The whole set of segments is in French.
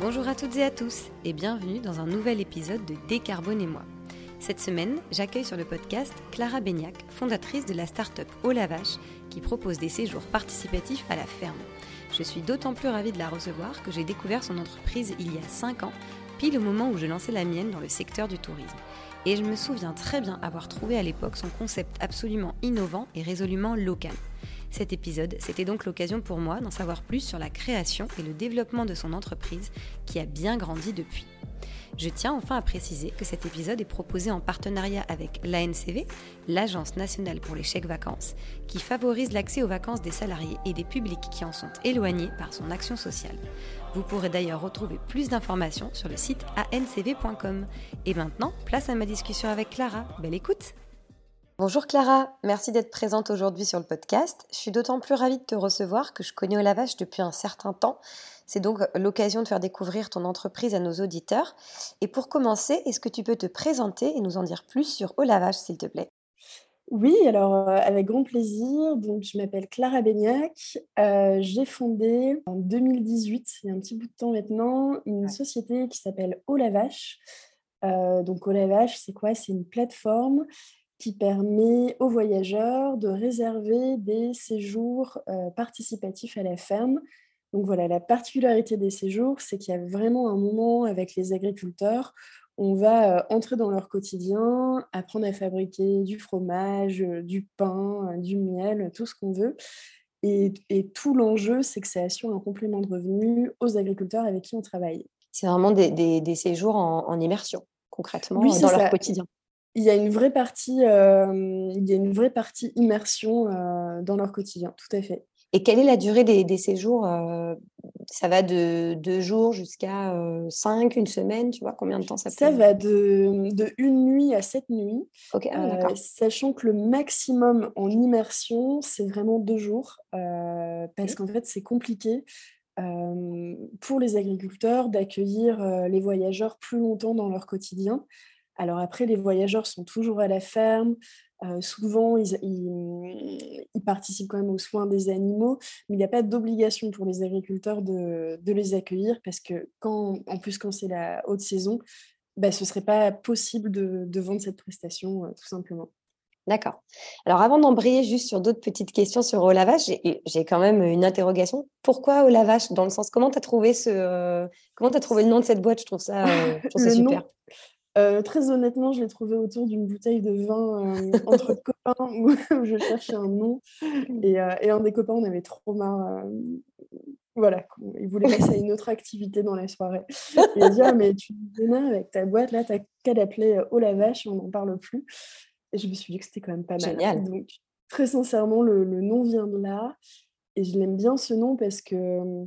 Bonjour à toutes et à tous et bienvenue dans un nouvel épisode de Décarbonez-moi. Cette semaine, j'accueille sur le podcast Clara Beignac, fondatrice de la start-up Au qui propose des séjours participatifs à la ferme. Je suis d'autant plus ravie de la recevoir que j'ai découvert son entreprise il y a 5 ans, pile au moment où je lançais la mienne dans le secteur du tourisme. Et je me souviens très bien avoir trouvé à l'époque son concept absolument innovant et résolument local. Cet épisode, c'était donc l'occasion pour moi d'en savoir plus sur la création et le développement de son entreprise qui a bien grandi depuis. Je tiens enfin à préciser que cet épisode est proposé en partenariat avec l'ANCV, l'Agence nationale pour les chèques vacances, qui favorise l'accès aux vacances des salariés et des publics qui en sont éloignés par son action sociale. Vous pourrez d'ailleurs retrouver plus d'informations sur le site ancv.com. Et maintenant, place à ma discussion avec Clara. Belle écoute Bonjour Clara, merci d'être présente aujourd'hui sur le podcast. Je suis d'autant plus ravie de te recevoir que je connais Olavache depuis un certain temps. C'est donc l'occasion de faire découvrir ton entreprise à nos auditeurs. Et pour commencer, est-ce que tu peux te présenter et nous en dire plus sur Olavache, s'il te plaît? Oui, alors euh, avec grand plaisir. Donc, je m'appelle Clara Beignac. Euh, j'ai fondé en 2018, il y a un petit bout de temps maintenant, une société qui s'appelle Olavache. Euh, donc, Olavache, c'est quoi? C'est une plateforme qui permet aux voyageurs de réserver des séjours euh, participatifs à la ferme. Donc voilà, la particularité des séjours, c'est qu'il y a vraiment un moment avec les agriculteurs on va euh, entrer dans leur quotidien, apprendre à fabriquer du fromage, euh, du pain, du miel, tout ce qu'on veut. Et, tout l'enjeu, c'est que ça assure un complément de revenus aux agriculteurs avec qui on travaille. C'est vraiment des, séjours en, immersion, concrètement, dans leur quotidien il y a une vraie partie, euh, il y a une vraie partie immersion euh, dans leur quotidien, tout à fait. Et quelle est la durée des, séjours euh, Ça va de deux jours jusqu'à cinq, une semaine, tu vois Combien de temps ça peut Ça va de, de, une nuit à sept nuits. Ok, ah, sachant que le maximum en immersion, c'est vraiment deux jours, parce qu'en fait, c'est compliqué. pour les agriculteurs d'accueillir les voyageurs plus longtemps dans leur quotidien. Alors après, les voyageurs sont toujours à la ferme. Euh, souvent, ils, participent quand même aux soins des animaux, mais il n'y a pas d'obligation pour les agriculteurs de, les accueillir parce que, quand, en plus, quand c'est la haute saison, bah, ce ne serait pas possible de, vendre cette prestation, euh, tout simplement. D'accord. Alors, avant d'embrayer juste sur d'autres petites questions sur au lavage, j'ai quand même une interrogation. Pourquoi au lavage Dans le sens, comment tu as trouvé ce, euh, comment as trouvé le nom de cette boîte? Je trouve ça, super. Euh, très honnêtement, je l'ai trouvé autour d'une bouteille de vin euh, entre copains où, je cherchais un nom. Et, euh, et, un des copains, on avait trop marre. voilà, il voulait passer à une autre activité dans la soirée. Il a dit ah, mais tu viens avec ta boîte, là, t'as qu'à l'appeler au la vache, on n'en parle plus. Et je me suis dit que c'était quand même pas mal. Génial. Donc, très sincèrement, le, le nom vient de là. Et je l'aime bien ce nom parce que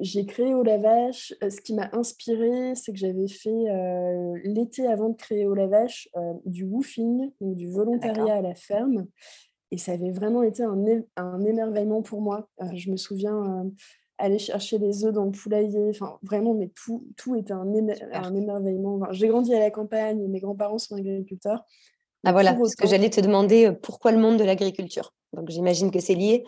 j'ai créé Au Lavache. Euh, ce qui m'a inspiré, c'est que j'avais fait euh, l'été avant de créer Au Lavache euh, du woofing, donc du volontariat à la ferme. Et ça avait vraiment été un, un émerveillement pour moi. je me souviens aller chercher les œufs dans le poulailler. Enfin, vraiment, mais tout, tout était un, un émerveillement. j'ai grandi à la campagne, mes grands-parents sont agriculteurs. Ah voilà, parce que j'allais te demander pourquoi le monde de l'agriculture? Donc j'imagine que c'est lié.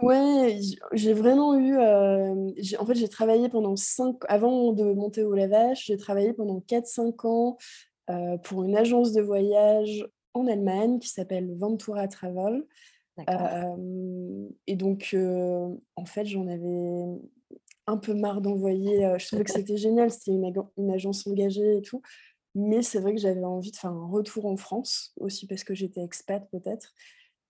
Ouais, j'ai vraiment eu. Euh, en fait, j'ai travaillé pendant cinq. Avant de monter au lavage, j'ai travaillé pendant 4-5 ans euh, pour une agence de voyage en Allemagne qui s'appelle Ventura Travel. Euh, et donc, en fait, j'en avais un peu marre d'envoyer. je trouvais que c'était génial, c'était une, une, agence engagée et tout. Mais c'est vrai que j'avais envie de faire un retour en France, aussi parce que j'étais expat peut-être.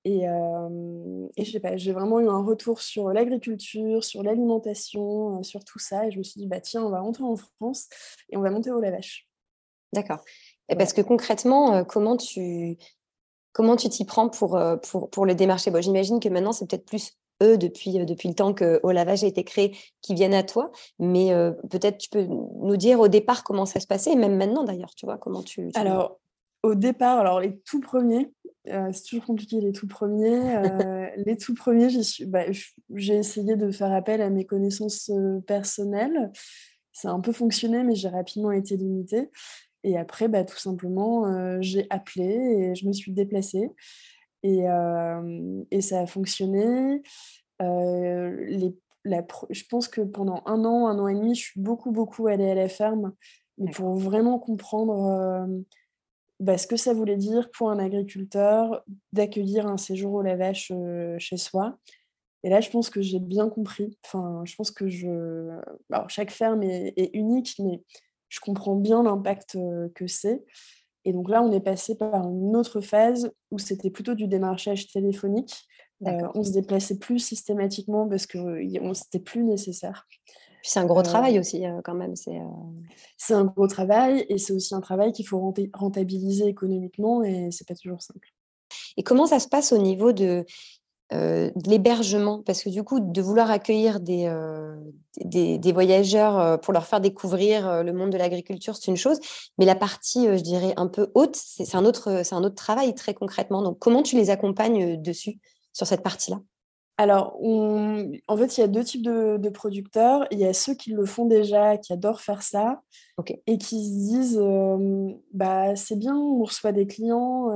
Et, et je sais pas, j'ai vraiment eu un retour sur l'agriculture, sur l'alimentation, sur tout ça. Et je me suis dit, bah tiens, on va rentrer en France et on va monter au Lavache. D'accord. Et parce que concrètement, comment tu comment tu t'y prends pour, pour, pour le démarcher? Bon, J'imagine que maintenant, c'est peut-être plus eux, depuis, depuis le temps que Au Lavage a été créé, qui viennent à toi. Mais peut-être tu peux nous dire au départ comment ça se passait, et même maintenant d'ailleurs, tu vois, comment tu... Alors, au départ, alors les tout premiers, euh, c'est toujours compliqué les tout premiers. Euh, les tout premiers, bah, j'ai essayé de faire appel à mes connaissances euh, personnelles. Ça a un peu fonctionné, mais j'ai rapidement été limitée. Et après, bah, tout simplement, j'ai appelé et je me suis déplacée. Et, et ça a fonctionné. les je pense que pendant un an, un an et demi, je suis beaucoup, beaucoup allée à la ferme, mais pour vraiment comprendre bah, ce que ça voulait dire pour un agriculteur d'accueillir un séjour au lavage chez soi. Et là, je pense que j'ai bien compris. Enfin, je pense que je. Alors, chaque ferme est, est unique, mais je comprends bien l'impact que c'est. Et donc là, on est passé par une autre phase où c'était plutôt du démarchage téléphonique. Euh, on se déplaçait plus systématiquement parce que c'était plus nécessaire. C'est un gros travail aussi, quand même. C'est un gros travail et c'est aussi un travail qu'il faut rentabiliser économiquement et c'est pas toujours simple. Et comment ça se passe au niveau de, de l'hébergement? Parce que du coup, de vouloir accueillir des, des, voyageurs pour leur faire découvrir le monde de l'agriculture, c'est une chose. Mais la partie, je dirais, un peu haute, c'est un, autre, un autre travail très concrètement. Donc, comment tu les accompagnes dessus sur cette partie-là? Alors, en fait, il y a deux types de, producteurs. Il y a ceux qui le font déjà, qui adorent faire ça, et qui se disent bah, c'est bien, on reçoit des clients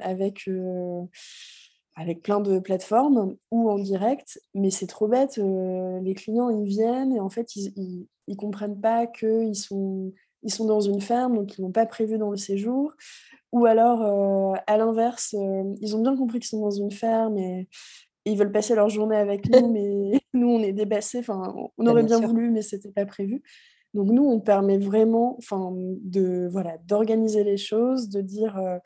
avec, avec plein de plateformes ou en direct, mais c'est trop bête. les clients, ils viennent et en fait, ils ne comprennent pas qu'ils sont, ils sont dans une ferme, donc ils n'ont pas prévu dans le séjour. Ou alors, euh, à l'inverse, euh, ils ont bien compris qu'ils sont dans une ferme et, ils veulent passer leur journée avec nous, mais nous, on est débassés. Enfin, on aurait bien, voulu, mais ce n'était pas prévu. Donc, nous, on permet vraiment de, voilà, d'organiser les choses, de dire euh,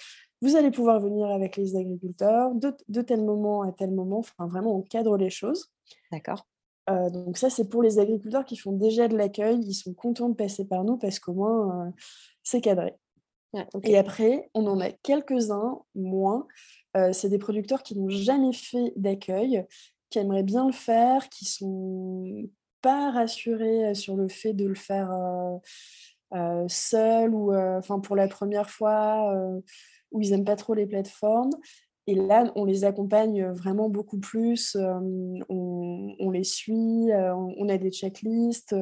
vous allez pouvoir venir avec les agriculteurs de, de, tel moment à tel moment. Enfin, vraiment, on cadre les choses. D'accord. donc, ça, c'est pour les agriculteurs qui font déjà de l'accueil. Ils sont contents de passer par nous parce qu'au moins, c'est cadré. Et après, on en a quelques-uns, moins. Euh, c'est des producteurs qui n'ont jamais fait d'accueil, qui aimeraient bien le faire, qui sont pas rassurés euh, sur le fait de le faire euh, seul ou enfin pour la première fois, où ils n'aiment pas trop les plateformes. Et là, on les accompagne vraiment beaucoup plus, on, les suit, on a des checklists,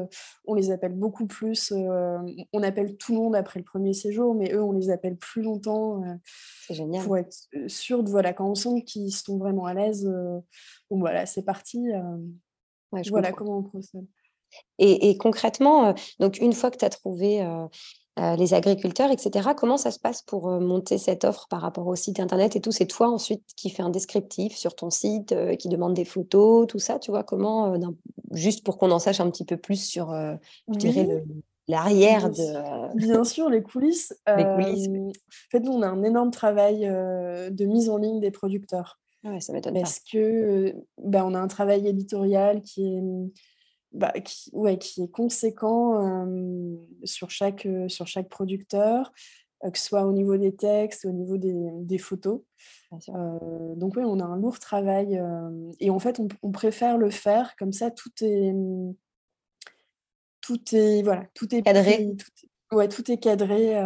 on les appelle beaucoup plus, on appelle tout le monde après le premier séjour, mais eux, on les appelle plus longtemps. c'est génial. Pour être sûr de, voilà, quand on sent qu'ils sont vraiment à l'aise, bon voilà, c'est parti. voilà comment on procède. Et, et concrètement, donc une fois que tu as trouvé euh, les agriculteurs, etc. Comment ça se passe pour euh, monter cette offre par rapport au site internet et tout? C'est toi ensuite qui fais un descriptif sur ton site, euh, qui demande des photos, tout ça, tu vois? Comment, juste pour qu'on en sache un petit peu plus sur, l'arrière de. Bien sûr, les coulisses. les coulisses. En fait, nous, on a un énorme travail de mise en ligne des producteurs. Ah ouais, ça m'étonne Parce que bah, on a un travail éditorial qui est bah, qui, ouais, qui est conséquent sur, chaque, sur chaque producteur, que ce soit au niveau des textes, au niveau des, des photos. donc oui, on a un lourd travail et en fait, on, préfère le faire comme ça. Tout est tout est voilà, tout est cadré. tout, ouais, tout est cadré.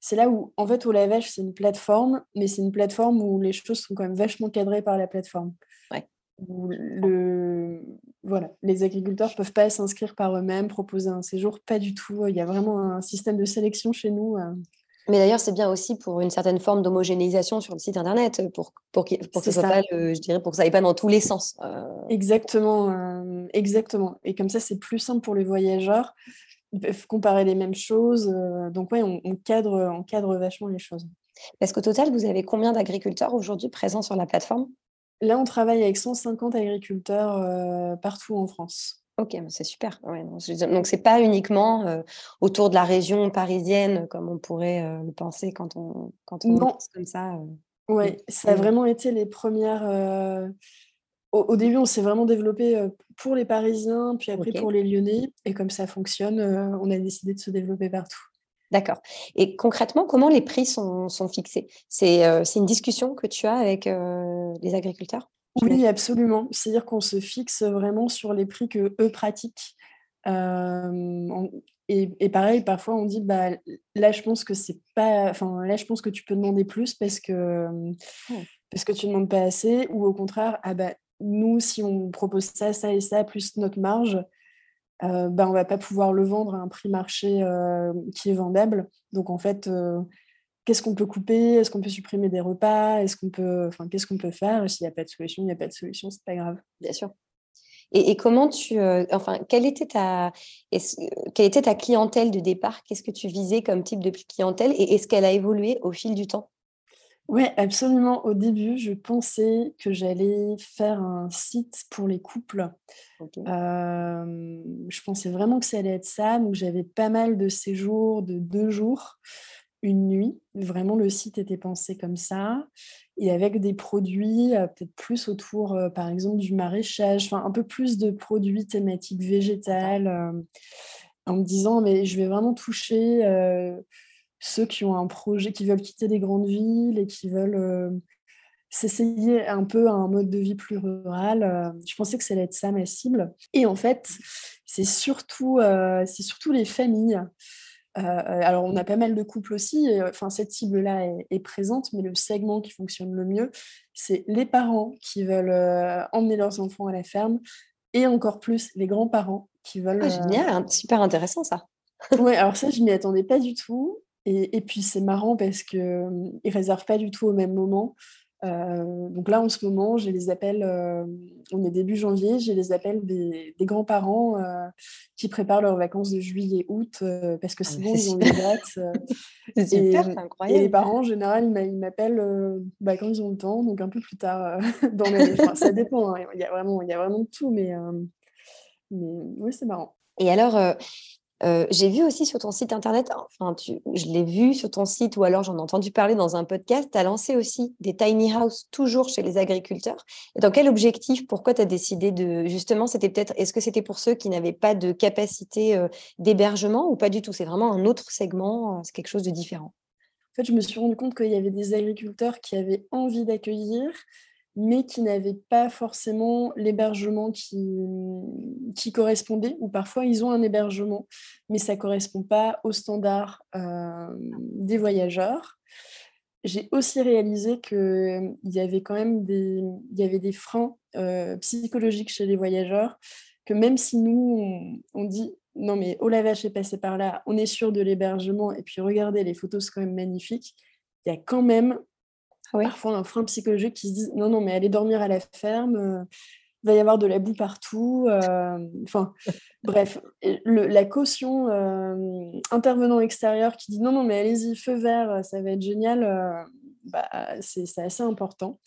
c'est là où, en fait, au lavage, c'est une plateforme, mais c'est une plateforme où les choses sont quand même vachement cadrées par la plateforme. Ouais le, voilà, les agriculteurs ne peuvent pas s'inscrire par eux-mêmes, proposer un séjour, pas du tout. Il y a vraiment un système de sélection chez nous. Euh. Mais d'ailleurs, c'est bien aussi pour une certaine forme d'homogénéisation sur le site internet, pour, pour, pour que ça pas, je dirais, pour que ça aille pas dans tous les sens. Euh. Exactement, euh, exactement. Et comme ça, c'est plus simple pour les voyageurs. Ils peuvent comparer les mêmes choses. donc, ouais, on, on, cadre, on cadre vachement les choses. Parce qu'au total, vous avez combien d'agriculteurs aujourd'hui présents sur la plateforme? Là, on travaille avec 150 agriculteurs euh, partout en France. Ok, c'est super. donc, ce n'est pas uniquement euh, autour de la région parisienne, comme on pourrait euh, le penser quand on, quand on pense comme ça. oui, ça a vraiment été les premières. Au, début, on s'est vraiment développé pour les Parisiens, puis après pour les Lyonnais. Et comme ça fonctionne, on a décidé de se développer partout. D'accord. Et concrètement, comment les prix sont, fixés? Euh, C'est une discussion que tu as avec euh, les agriculteurs? Oui, absolument. C'est-à-dire qu'on se fixe vraiment sur les prix que eux pratiquent. Euh, et, pareil, parfois on dit bah là je pense que c'est pas, enfin là je pense que tu peux demander plus parce que oh. parce que tu ne demandes pas assez, ou au contraire ah bah nous si on propose ça, ça et ça plus notre marge, euh, ben, on va pas pouvoir le vendre à un prix marché euh, qui est vendable. Donc en fait, euh, qu'est-ce qu'on peut couper? Est-ce qu'on peut supprimer des repas? Est-ce qu'on peut, enfin, qu'est-ce qu'on peut faire? S'il n'y a pas de solution, il n'y a pas de solution, c'est pas grave. Bien sûr. Et, comment tu, enfin, quelle était ta, quelle était ta clientèle de départ? Qu'est-ce que tu visais comme type de clientèle? Et est-ce qu'elle a évolué au fil du temps? Oui, absolument. Au début, je pensais que j'allais faire un site pour les couples. je pensais vraiment que ça allait être ça. Donc, j'avais pas mal de séjours de deux jours, une nuit. Vraiment, le site était pensé comme ça. Et avec des produits peut-être plus autour, par exemple, du maraîchage, enfin, un peu plus de produits thématiques végétales, en me disant, mais je vais vraiment toucher ceux qui ont un projet, qui veulent quitter les grandes villes et qui veulent euh, s'essayer un peu à un mode de vie plus rural. Euh, je pensais que ça allait être ça ma cible. Et en fait, c'est surtout, euh, c'est surtout les familles. alors, on a pas mal de couples aussi. Enfin, cette cible-là est, présente, mais le segment qui fonctionne le mieux, c'est les parents qui veulent emmener leurs enfants à la ferme, et encore plus les grands-parents qui veulent. Ah, génial, super intéressant ça. ouais, alors ça, je m'y attendais pas du tout. Et, puis c'est marrant parce qu'ils ne réservent pas du tout au même moment. donc là, en ce moment, j'ai les appels, on est début janvier, j'ai les appels des, grands-parents qui préparent leurs vacances de juillet-août parce que ah, sinon, ils ont les dates. c'est super, c'est incroyable. Et les parents, en général, ils m'appellent bah, quand ils ont le temps, donc un peu plus tard dans l'année. ça dépend, hein, il, y a vraiment, y a vraiment tout, mais, mais oui, c'est marrant. Et alors, euh, j'ai vu aussi sur ton site internet, enfin, je l'ai vu sur ton site ou alors j'en ai entendu parler dans un podcast, tu as lancé aussi des tiny houses toujours chez les agriculteurs. Dans quel objectif Pourquoi tu as décidé de. Justement, c'était peut-être. Est-ce que c'était pour ceux qui n'avaient pas de capacité euh, d'hébergement ou pas du tout? C'est vraiment un autre segment, euh, c'est quelque chose de différent. En fait, je me suis rendu compte qu'il y avait des agriculteurs qui avaient envie d'accueillir, mais qui n'avaient pas forcément l'hébergement qui, correspondait, ou parfois ils ont un hébergement, mais ça ne correspond pas aux standards euh, des voyageurs. J'ai aussi réalisé qu'il y avait quand même des, il y avait des freins euh, psychologiques chez les voyageurs, que même si nous, on, dit non mais oh la vache est passé par là, on est sûr de l'hébergement, et puis regardez, les photos sont quand même magnifiques, il y a quand même Parfois, un frein psychologique qui se dit non, non, mais allez dormir à la ferme, euh, il va y avoir de la boue partout. Euh, enfin, bref, la caution euh, intervenant extérieur qui dit non, non, mais allez-y, feu vert, ça va être génial, bah, c'est assez important.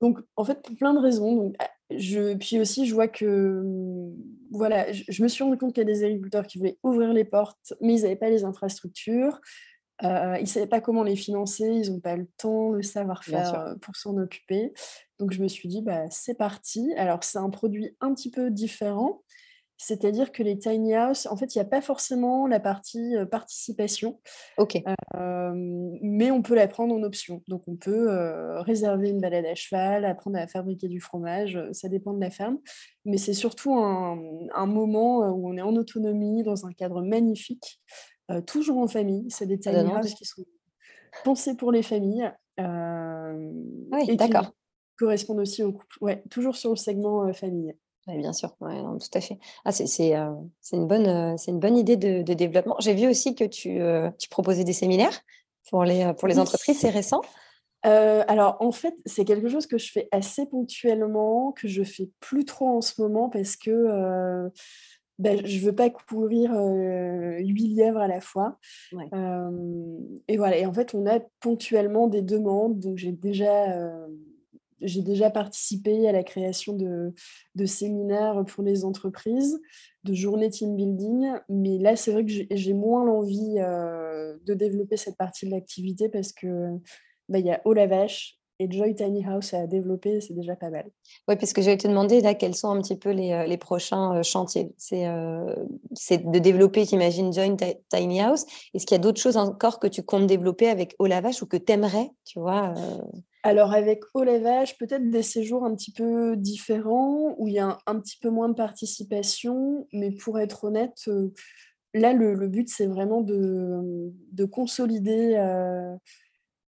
Donc, en fait, pour plein de raisons. Donc, je, puis aussi, je vois que, voilà, je, je me suis rendu compte qu'il y a des agriculteurs qui voulaient ouvrir les portes, mais ils n'avaient pas les infrastructures. Euh, ils ne savaient pas comment les financer, ils n'ont pas le temps, le savoir-faire euh, pour s'en occuper. Donc je me suis dit, bah, c'est parti. Alors c'est un produit un petit peu différent, c'est-à-dire que les tiny house, en fait, il n'y a pas forcément la partie euh, participation. Ok. mais on peut la prendre en option. Donc on peut réserver une balade à cheval, apprendre à fabriquer du fromage, ça dépend de la ferme. Mais c'est surtout un, un moment où on est en autonomie, dans un cadre magnifique. Euh, toujours en famille. C'est des tiny houses qui sont pensés pour les familles. Euh, oui, d'accord. Correspondent aussi au couple. Ouais, toujours sur le segment euh, famille. Oui, bien sûr, ouais, tout à fait. Ah, c'est une, bonne, une bonne idée de, développement. J'ai vu aussi que tu, tu, proposais des séminaires pour les, pour les entreprises, c'est récent alors en fait, c'est quelque chose que je fais assez ponctuellement, que je fais plus trop en ce moment parce que ben, je ne veux pas courir huit lièvres à la fois. et voilà, et en fait, on a ponctuellement des demandes. Donc, j'ai déjà, j'ai déjà participé à la création de, de, séminaires pour les entreprises, de journées team building. Mais là, c'est vrai que j'ai moins l'envie de développer cette partie de l'activité parce que bah, il y a haut la vache, et Joy Tiny House à développer, c'est déjà pas mal. Oui, parce que j'allais te demander là quels sont un petit peu les, euh, les prochains euh, chantiers? Euh, c'est de développer, j'imagine, Joy Tiny House. Est-ce qu'il y a d'autres choses encore que tu comptes développer avec Olavache ou que tu aimerais, tu vois Alors avec Olavache, peut-être des séjours un petit peu différents où il y a un, petit peu moins de participation, mais pour être honnête, là le, le but c'est vraiment de, de consolider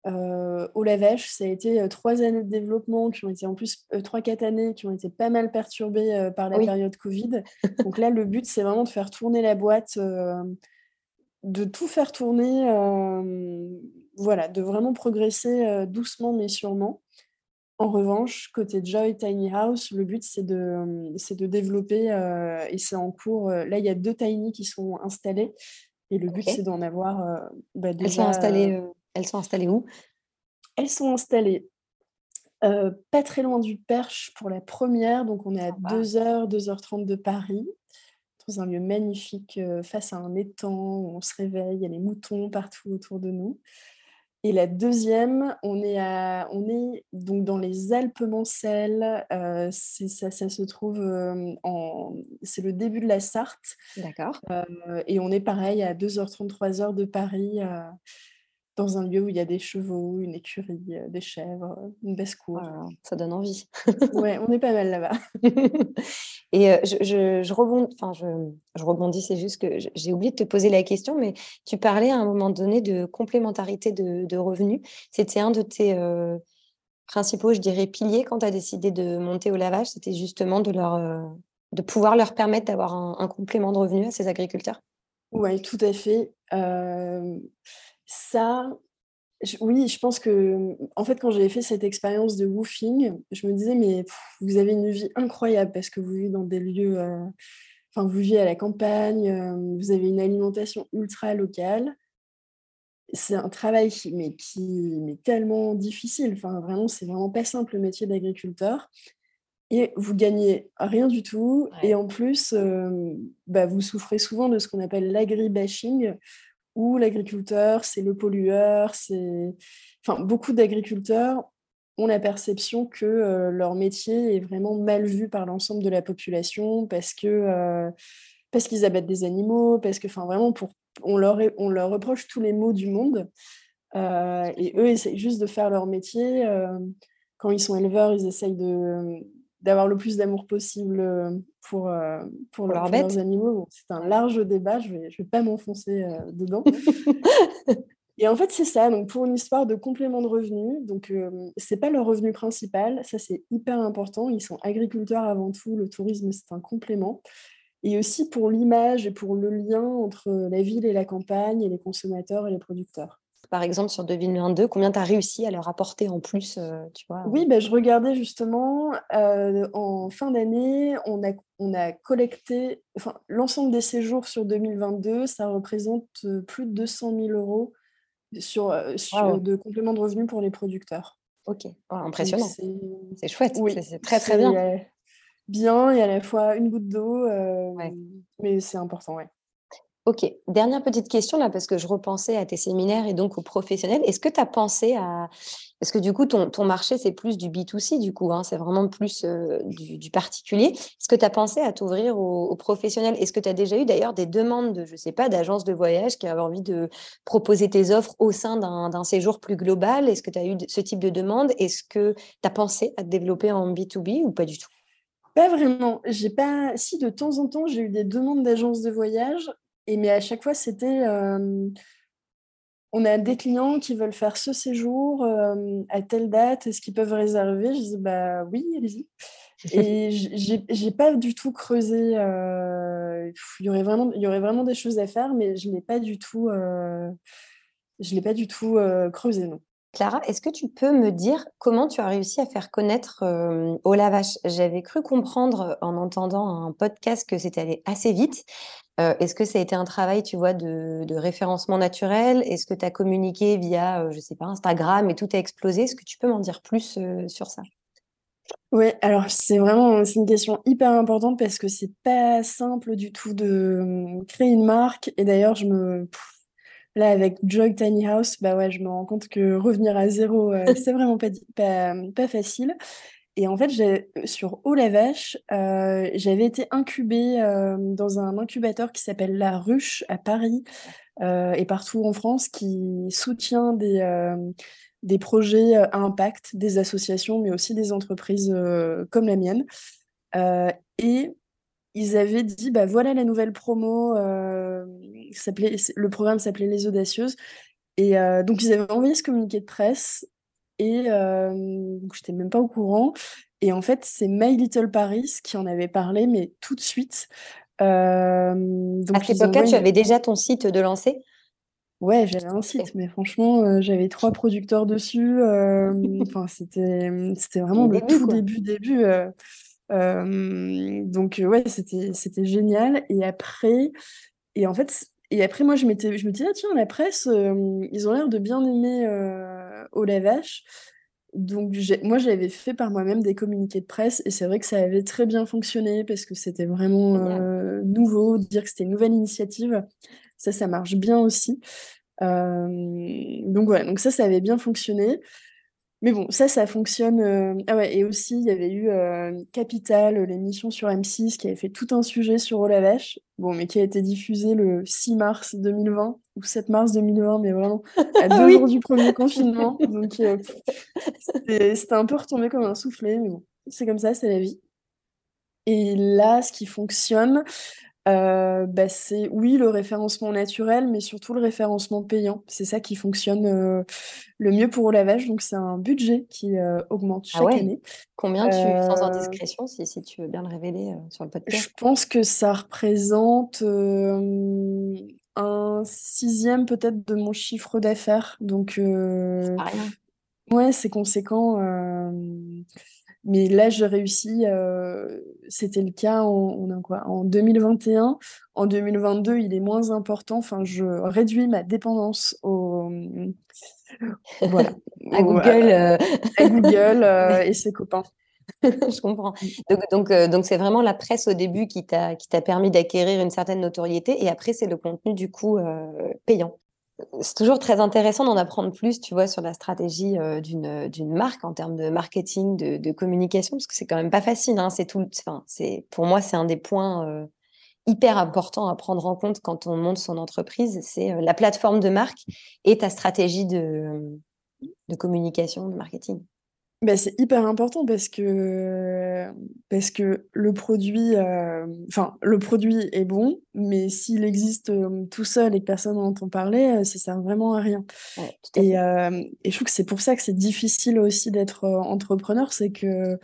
euh, au Lavèche, ça a été euh, trois années de développement qui ont été en plus euh, trois, quatre années qui ont été pas mal perturbées par la période Covid. Donc là, le but, c'est vraiment de faire tourner la boîte, de tout faire tourner, voilà, de vraiment progresser doucement mais sûrement. En revanche, côté Joy Tiny House, le but, c'est de, c'est de développer, et c'est en cours. là, il y a deux tiny qui sont installés. Et le but, c'est d'en avoir bah, déjà, Elles sont installées, elles sont installées où? Elles sont installées pas très loin du Perche pour la première. Donc, on est à 2h, 2h30 de Paris, dans un lieu magnifique face à un étang où on se réveille, il y a les moutons partout autour de nous. Et la deuxième, on est, à, on est donc dans les Alpes Mancelles. ça, ça, se trouve en. C'est le début de la Sarthe. D'accord. et on est pareil à 2h30, 3h de Paris dans un lieu où il y a des chevaux, une écurie, euh, des chèvres, une basse-cour. ça donne envie. ouais, on est pas mal là-bas. Et euh, je, je, rebondis, enfin, je, je, rebondis, c'est juste que j'ai oublié de te poser la question, mais tu parlais à un moment donné de complémentarité de, revenus. C'était un de tes euh, principaux, je dirais, piliers quand tu as décidé de monter au lavage. C'était justement de, leur, de pouvoir leur permettre d'avoir un, un, complément de revenus à ces agriculteurs? Oui, tout à fait. Ça, oui, je pense que, en fait, quand j'avais fait cette expérience de woofing, je me disais, mais vous avez une vie incroyable parce que vous vivez dans des lieux, euh, enfin, vous vivez à la campagne, euh, vous avez une alimentation ultra locale. C'est un travail qui, mais qui mais tellement difficile. Enfin, vraiment, c'est vraiment pas simple le métier d'agriculteur. Et vous gagnez rien du tout. Et en plus, euh, bah, vous souffrez souvent de ce qu'on appelle l'agribashing, où l'agriculteur, c'est le pollueur, c'est... Enfin, beaucoup d'agriculteurs ont la perception que euh, leur métier est vraiment mal vu par l'ensemble de la population parce que euh, parce qu'ils abattent des animaux, parce que, enfin, vraiment, pour, on, leur, on leur reproche tous les maux du monde. Euh, et eux essayent juste de faire leur métier. quand ils sont éleveurs, ils essayent de, d'avoir le plus d'amour possible euh, pour, euh, pour, leurs animaux. c'est un large débat, je ne vais, je vais pas m'enfoncer euh, dedans. Et en fait, c'est ça. Donc, pour une histoire de complément de revenus, donc c'est pas leur revenu principal. Ça, c'est hyper important. Ils sont agriculteurs avant tout. Le tourisme, c'est un complément. Et aussi pour l'image et pour le lien entre la ville et la campagne, et les consommateurs et les producteurs par exemple, sur 2022 Combien tu as réussi à leur apporter en plus euh, tu vois Oui, ben, je regardais justement, euh, en fin d'année, on a, on a collecté, enfin, l'ensemble des séjours sur 2022, ça représente euh, plus de 200 000 euros sur, de complément de revenus pour les producteurs. Ok, impressionnant. C'est chouette, oui, c'est très très bien. bien et à la fois une goutte d'eau, mais c'est important, ouais. Ok, dernière petite question là, parce que je repensais à tes séminaires et donc aux professionnels. Est-ce que tu as pensé à. Parce que du coup, ton, ton marché, c'est plus du B2C, du coup, hein, c'est vraiment plus euh, du, particulier. Est-ce que tu as pensé à t'ouvrir aux, professionnels? Est-ce que tu as déjà eu d'ailleurs des demandes de, je sais pas, d'agences de voyage qui avaient envie de proposer tes offres au sein d'un séjour plus global? Est-ce que tu as eu ce type de demande? Est-ce que tu as pensé à te développer en B2B ou pas du tout? Pas vraiment. J'ai pas. Si de temps en temps j'ai eu des demandes d'agences de voyage, et mais à chaque fois, c'était on a des clients qui veulent faire ce séjour à telle date, est-ce qu'ils peuvent réserver? Je dis bah oui, allez-y. Et j'ai pas du tout creusé. il y aurait vraiment, il y aurait vraiment des choses à faire, mais je n'ai pas du tout, je l'ai pas du tout creusé non. Clara, est-ce que tu peux me dire comment tu as réussi à faire connaître euh, au Lavache J'avais cru comprendre en entendant un podcast que c'était allé assez vite. Euh, est-ce que ça a été un travail, tu vois, de, référencement naturel? Est-ce que tu as communiqué via, euh, je sais pas, Instagram et tout a explosé? Est-ce que tu peux m'en dire plus sur ça? Oui, alors c'est vraiment une question hyper importante parce que c'est pas simple du tout de créer une marque. Et d'ailleurs, je me Là, avec Joy Tiny House, bah ouais, je me rends compte que revenir à zéro, euh, c'est vraiment pas, pas, facile. Et en fait, sur Haut la Vache, euh, j'avais été incubée euh, dans un incubateur qui s'appelle La Ruche à Paris et partout en France, qui soutient des, des projets à impact, des associations, mais aussi des entreprises comme la mienne. et ils avaient dit bah voilà la nouvelle promo euh, s'appelait le programme s'appelait les audacieuses et euh, donc ils avaient envoyé ce communiqué de presse et euh, j'étais même pas au courant et en fait c'est My Little Paris qui en avait parlé mais tout de suite euh, donc à cette époque-là tu avais déjà ton site de lancer? Ouais, j'avais un site, mais franchement, j'avais trois producteurs dessus. Enfin, c'était, c'était vraiment le, tout début, début. donc ouais, c'était, c'était génial. Et après, et en fait, et après, moi, je m'étais, je me disais, ah, tiens, la presse, ils ont l'air de bien aimer au Lavache. Donc, moi, j'avais fait par moi-même des communiqués de presse et c'est vrai que ça avait très bien fonctionné parce que c'était vraiment euh, nouveau, dire que c'était une nouvelle initiative. Ça, ça marche bien aussi. Euh, donc, voilà, donc ça, ça avait bien fonctionné. Mais bon, ça, ça fonctionne. Euh, ah ouais, et aussi, il y avait eu euh, Capital, l'émission sur M6, qui avait fait tout un sujet sur Olavache, bon, mais qui a été diffusé le 6 mars 2020, ou 7 mars 2020, mais vraiment à deux jours du premier confinement. Donc, euh, c'était un peu retombé comme un soufflet, mais bon, c'est comme ça, c'est la vie. Et là, ce qui fonctionne, euh, bah, c'est oui, le référencement naturel, mais surtout le référencement payant. C'est ça qui fonctionne euh, le mieux pour lavage. Donc, c'est un budget qui euh, augmente ah chaque année. Combien tu, sans indiscrétion, si, si tu veux bien le révéler sur le podcast? Je pense que ça représente un sixième peut-être de mon chiffre d'affaires. Donc, rien. ouais, c'est conséquent. Mais là, j'ai réussi, euh, c'était le cas en, quoi, en 2021. En 2022, il est moins important. Enfin, je réduis ma dépendance au, voilà, à Google. À, euh. Google euh, et ses copains. je comprends. Donc, donc, donc c'est vraiment la presse au début qui t'a qui t'a permis d'acquérir une certaine notoriété, et après c'est le contenu du coup payant c'est toujours très intéressant d'en apprendre plus, tu vois, sur la stratégie euh, d'une d'une marque en termes de marketing, de, de communication, parce que c'est quand même pas facile. Hein, c'est tout. Enfin, c'est pour moi, c'est un des points euh, hyper importants à prendre en compte quand on monte son entreprise. C'est euh, la plateforme de marque et ta stratégie de de communication, de marketing. Bah, c'est hyper important parce que, parce que le produit, euh, enfin, le produit est bon, mais s'il existe euh, tout seul et que personne n'en entend parler, euh, ça sert vraiment à rien. et, et je trouve que c'est pour ça que c'est difficile aussi d'être entrepreneur, c'est que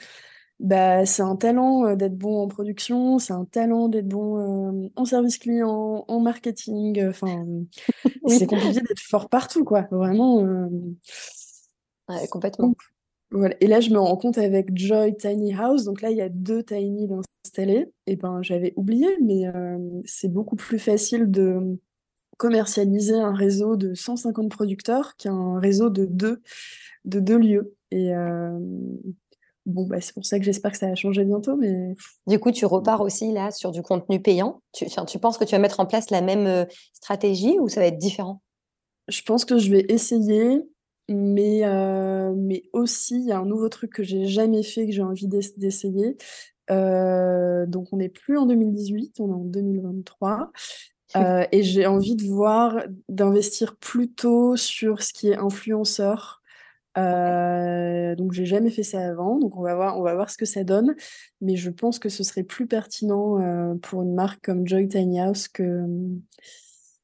bah, c'est un talent d'être bon en production, c'est un talent d'être bon en service client, en marketing. Enfin, c'est compliqué d'être fort partout, quoi. Vraiment. complètement. Et là, je me rends compte avec Joy Tiny House. Donc là, il y a deux Tiny installés. Et ben, j'avais oublié, mais euh, c'est beaucoup plus facile de commercialiser un réseau de 150 producteurs qu'un réseau de deux, de deux lieux. Et euh, bon, bah, c'est pour ça que j'espère que ça va changer bientôt. Mais... Du coup, tu repars aussi là sur du contenu payant. Tu, tu penses que tu vas mettre en place la même euh, stratégie ou ça va être différent? Je pense que je vais essayer. Mais, euh, mais aussi, il y a un nouveau truc que j'ai jamais fait, que j'ai envie d'essayer. Euh, donc, on n'est plus en 2018, on est en 2023. Euh, et j'ai envie de voir, d'investir plutôt sur ce qui est influenceur. donc, j'ai jamais fait ça avant. Donc, on va voir, on va voir ce que ça donne. Mais je pense que ce serait plus pertinent pour une marque comme Joy Tiny House que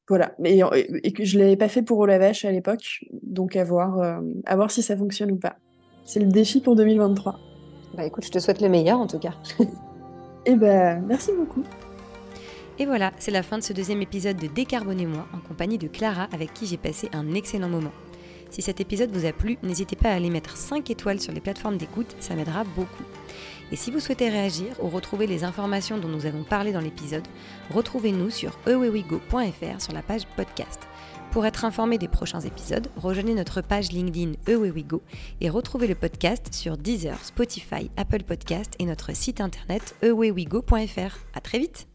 voilà, et, et que je ne l'avais pas fait pour Olavache à l'époque, donc à voir, euh, à voir si ça fonctionne ou pas. C'est le défi pour 2023. Bah écoute, je te souhaite le meilleur en tout cas. et eh ben, merci beaucoup. Et voilà, c'est la fin de ce deuxième épisode de Décarbonez-moi en compagnie de Clara avec qui j'ai passé un excellent moment. Si cet épisode vous a plu, n'hésitez pas à aller mettre 5 étoiles sur les plateformes d'écoute, ça m'aidera beaucoup. Et si vous souhaitez réagir ou retrouver les informations dont nous avons parlé dans l'épisode, retrouvez-nous sur ewewigo.fr sur la page podcast. Pour être informé des prochains épisodes, rejoignez notre page LinkedIn Ewewigo et retrouvez le podcast sur Deezer, Spotify, Apple Podcast et notre site internet ewewigo.fr. À très vite!